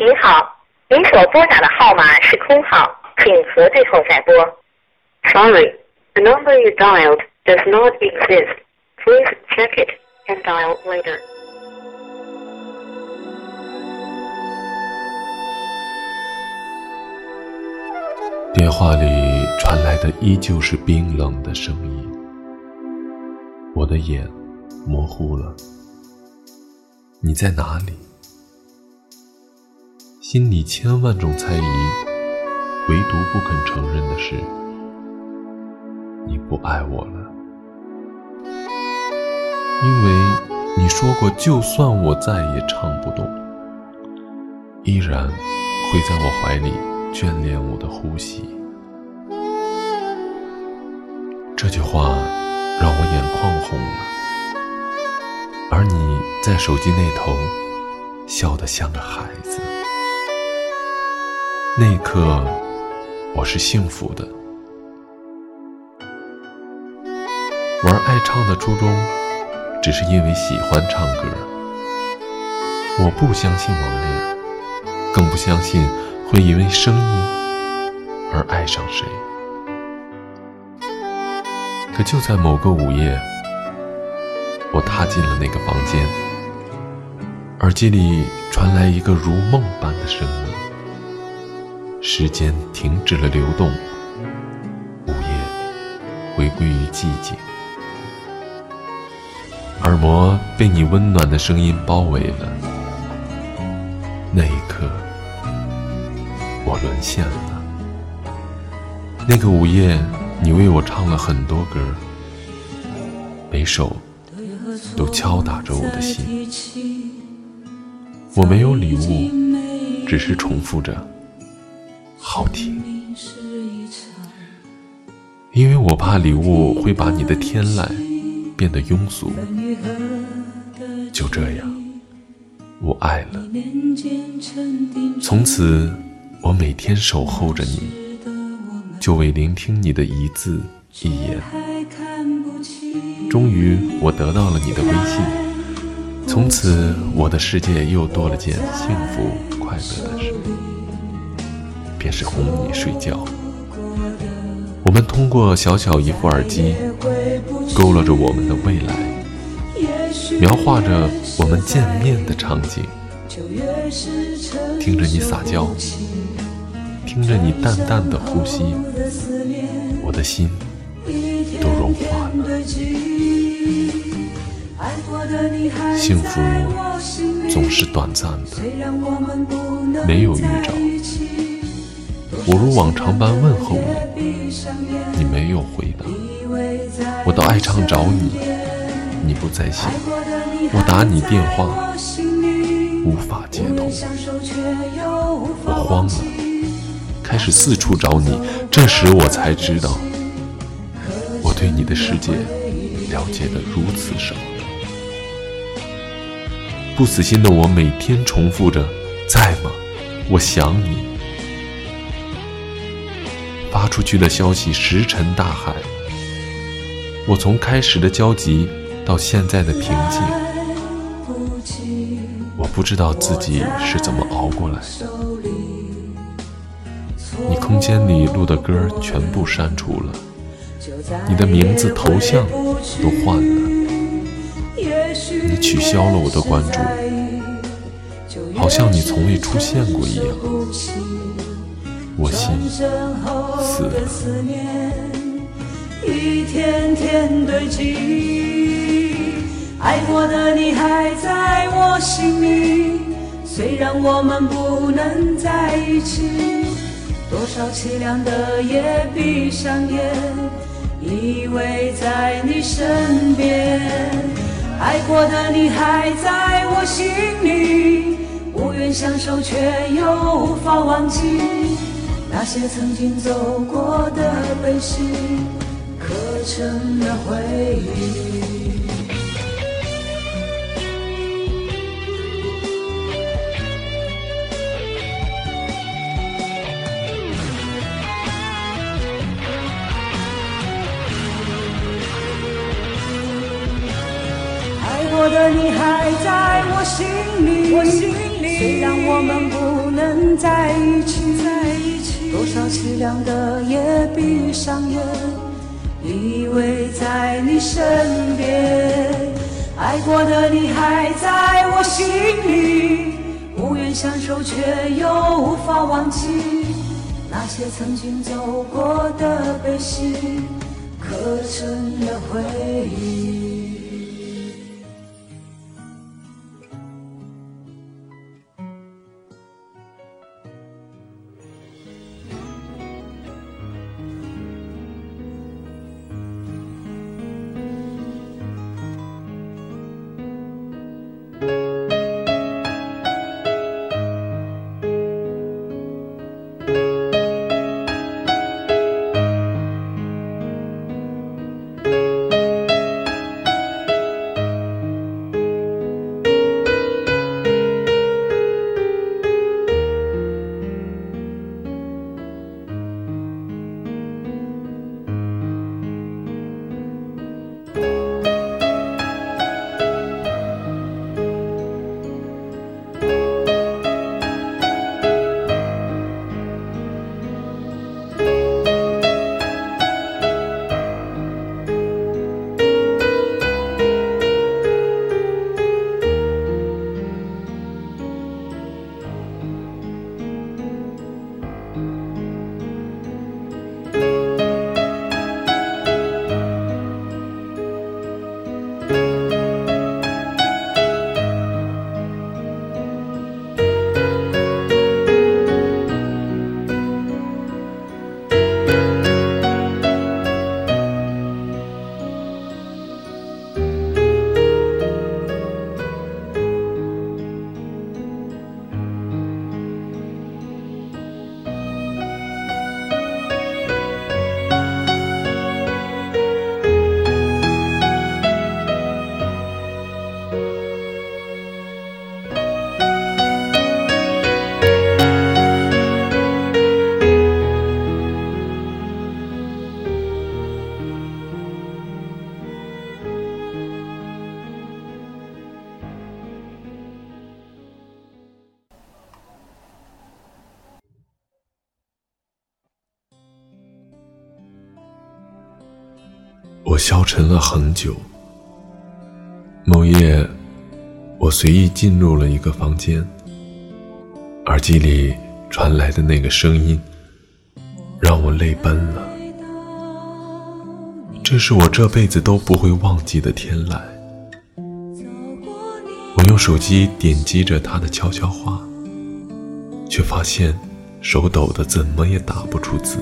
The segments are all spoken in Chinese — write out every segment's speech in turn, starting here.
您好，您所拨打的号码是空号，请核对后再拨。Sorry, the number you dialed does not exist. Please check it and dial later. 电话里传来的依旧是冰冷的声音，我的眼模糊了。你在哪里？心里千万种猜疑，唯独不肯承认的是，你不爱我了。因为你说过，就算我再也唱不动，依然会在我怀里眷恋我的呼吸。这句话让我眼眶红了。而你在手机那头笑得像个孩子，那一刻我是幸福的。玩爱唱的初衷，只是因为喜欢唱歌。我不相信网恋，更不相信会因为声音而爱上谁。可就在某个午夜。我踏进了那个房间，耳机里传来一个如梦般的声音。时间停止了流动，午夜回归于寂静，耳膜被你温暖的声音包围了。那一刻，我沦陷了。那个午夜，你为我唱了很多歌，每首。都敲打着我的心。我没有礼物，只是重复着，好听。因为我怕礼物会把你的天籁变得庸俗。就这样，我爱了。从此，我每天守候着你，就为聆听你的一字一言。终于，我得到了你的微信。从此，我的世界又多了件幸福快乐的事，便是哄你睡觉。我们通过小小一副耳机，勾勒着我们的未来，描画着我们见面的场景。听着你撒娇，听着你淡淡的呼吸，我的心都融化了。幸福总是短暂的，没有预兆。我如往常般问候你，你没有回答。我到爱唱找你，你不在线。我打你电话，无法接通。我慌了，开始四处找你。这时我才知道，我对你的世界了解的如此少。不死心的我每天重复着：“在吗？我想你。”出去的消息石沉大海。我从开始的焦急到现在的平静，我不知道自己是怎么熬过来的。你空间里录的歌全部删除了，你的名字、头像都换了。你取消了我的关注，好像你从未出现过一样。我心死了。一天天堆积，爱过的你还在我心里。虽然我们不能在一起，多少凄凉的夜，闭上眼，依偎在你身边。爱过的你还在我心里，无缘相守却又无法忘记那些曾经走过的悲喜，刻成了回忆。爱过的你还在我心里，虽然我们不能。在一起，多少凄凉的夜闭上眼，依偎在你身边，爱过的你还在我心里，无缘相守却又无法忘记，那些曾经走过的悲喜，刻成了回忆。我消沉了很久。某夜，我随意进入了一个房间，耳机里传来的那个声音让我泪奔了。这是我这辈子都不会忘记的天籁。我用手机点击着他的悄悄话，却发现手抖的怎么也打不出字。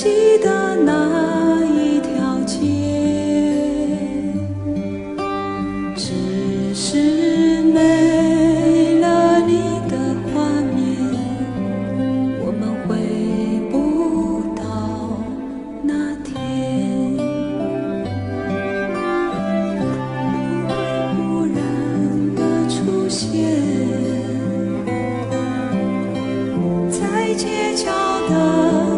记得那一条街，只是没了你的画面，我们回不到那天。忽然的出现。在街角的。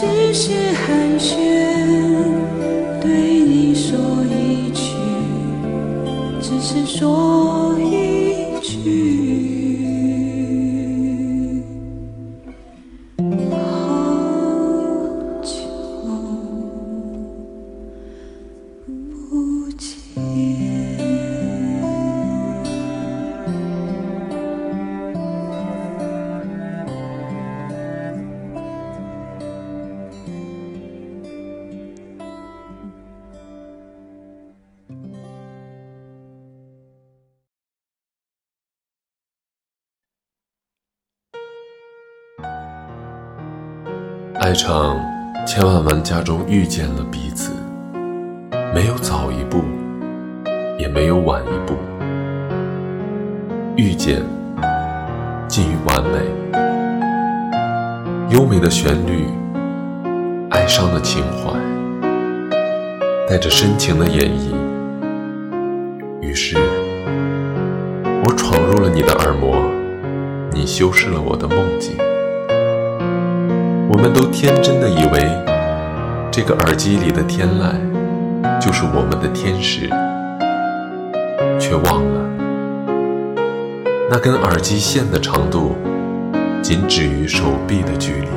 只是寒暄，爱场千万玩家中遇见了彼此，没有早一步，也没有晚一步，遇见近于完美。优美的旋律，哀伤的情怀，带着深情的演绎。于是，我闯入了你的耳膜，你修饰了我的梦境。我们都天真的以为，这个耳机里的天籁就是我们的天使，却忘了，那根耳机线的长度仅止于手臂的距离。